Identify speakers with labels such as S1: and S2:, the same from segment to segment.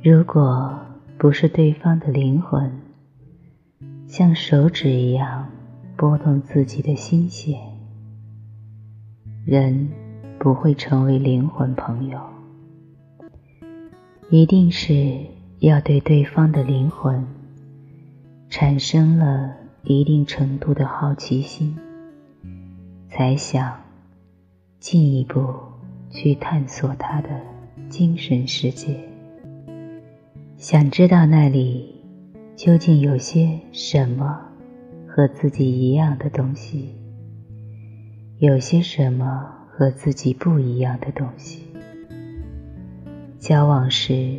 S1: 如果不是对方的灵魂像手指一样拨动自己的心弦，人不会成为灵魂朋友。一定是要对对方的灵魂产生了一定程度的好奇心，才想进一步去探索他的精神世界。想知道那里究竟有些什么和自己一样的东西，有些什么和自己不一样的东西。交往时，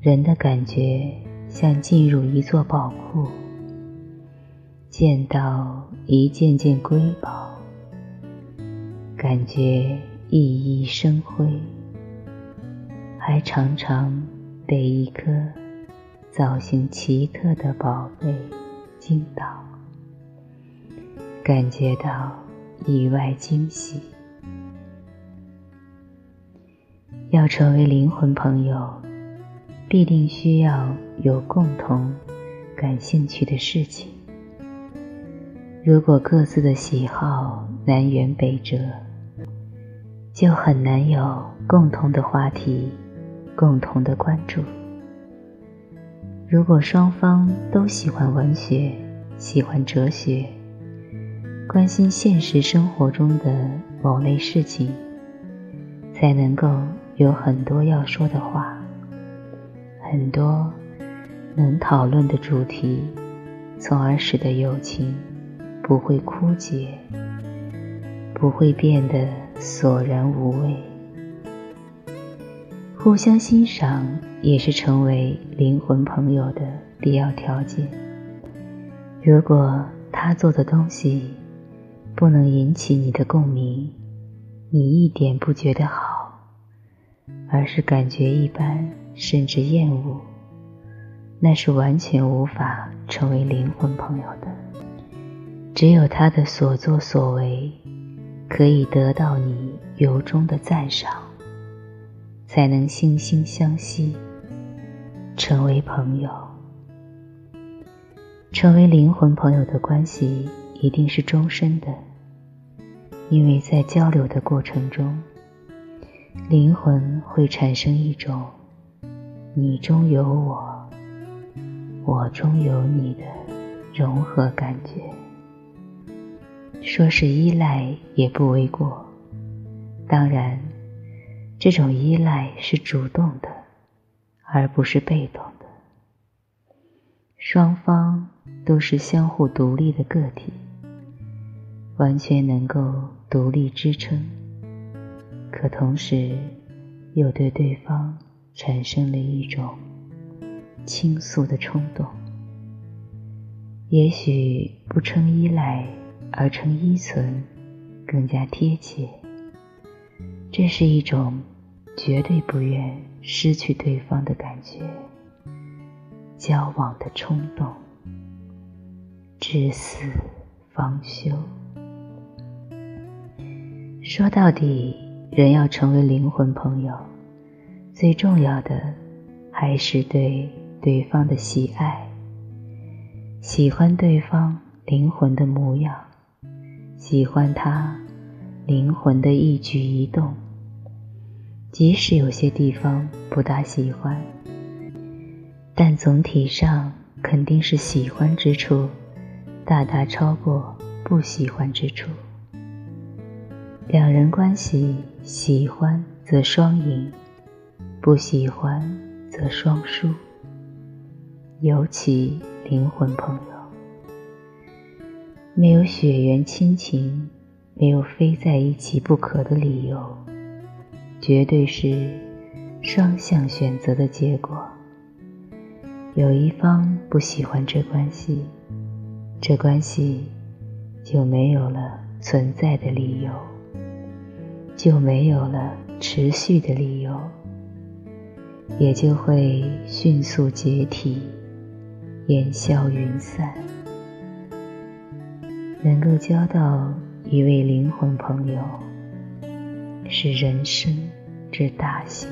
S1: 人的感觉像进入一座宝库，见到一件件瑰宝，感觉熠熠生辉，还常常。被一颗造型奇特的宝贝惊倒，感觉到意外惊喜。要成为灵魂朋友，必定需要有共同感兴趣的事情。如果各自的喜好南辕北辙，就很难有共同的话题。共同的关注。如果双方都喜欢文学，喜欢哲学，关心现实生活中的某类事情，才能够有很多要说的话，很多能讨论的主题，从而使得友情不会枯竭，不会变得索然无味。互相欣赏也是成为灵魂朋友的必要条件。如果他做的东西不能引起你的共鸣，你一点不觉得好，而是感觉一般甚至厌恶，那是完全无法成为灵魂朋友的。只有他的所作所为可以得到你由衷的赞赏。才能惺惺相惜，成为朋友。成为灵魂朋友的关系一定是终身的，因为在交流的过程中，灵魂会产生一种“你中有我，我中有你”的融合感觉。说是依赖也不为过，当然。这种依赖是主动的，而不是被动的。双方都是相互独立的个体，完全能够独立支撑，可同时又对对方产生了一种倾诉的冲动。也许不称依赖，而称依存更加贴切。这是一种。绝对不愿失去对方的感觉，交往的冲动，至死方休。说到底，人要成为灵魂朋友，最重要的还是对对方的喜爱，喜欢对方灵魂的模样，喜欢他灵魂的一举一动。即使有些地方不大喜欢，但总体上肯定是喜欢之处大大超过不喜欢之处。两人关系喜欢则双赢，不喜欢则双输。尤其灵魂朋友，没有血缘亲情，没有非在一起不可的理由。绝对是双向选择的结果。有一方不喜欢这关系，这关系就没有了存在的理由，就没有了持续的理由，也就会迅速解体，烟消云散。能够交到
S2: 一位灵魂朋友，是人生之大幸。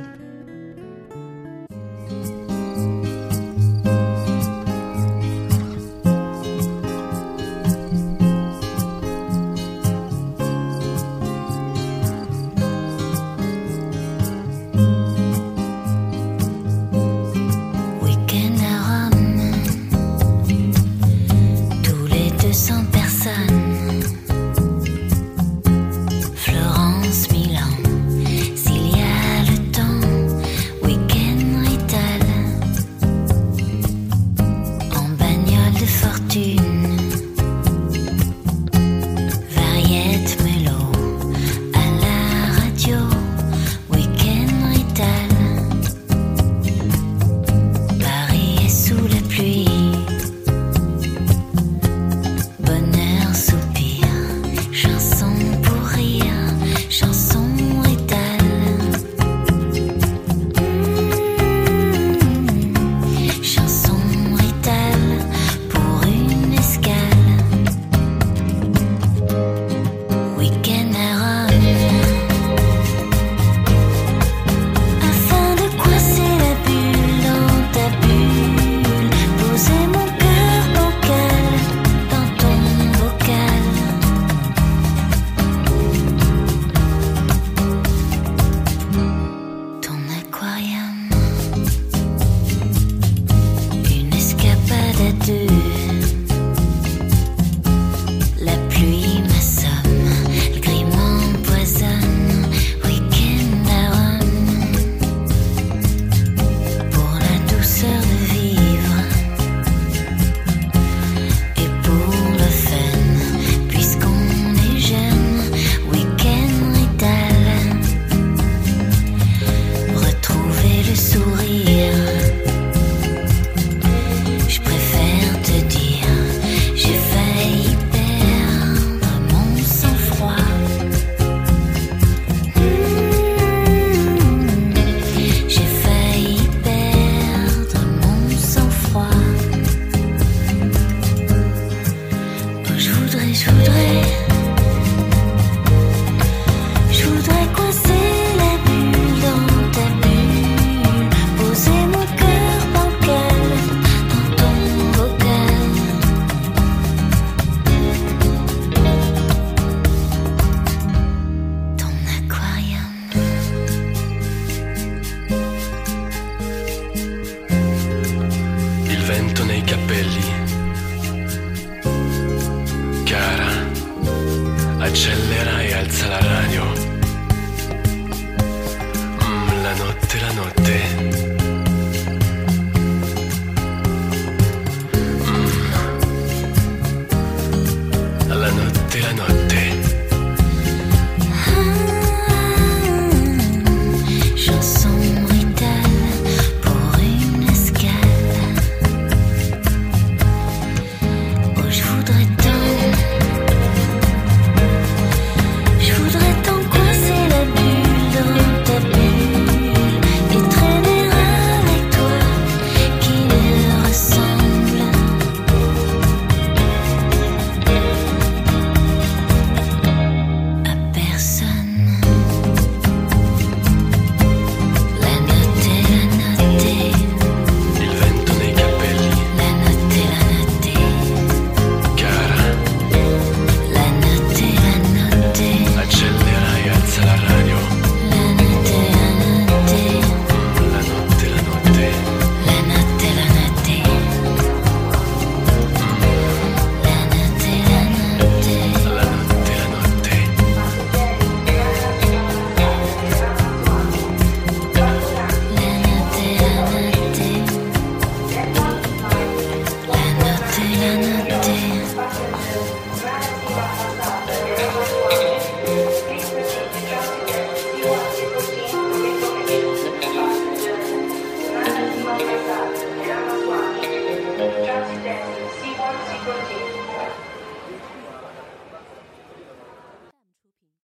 S3: Accelera e alza la radio.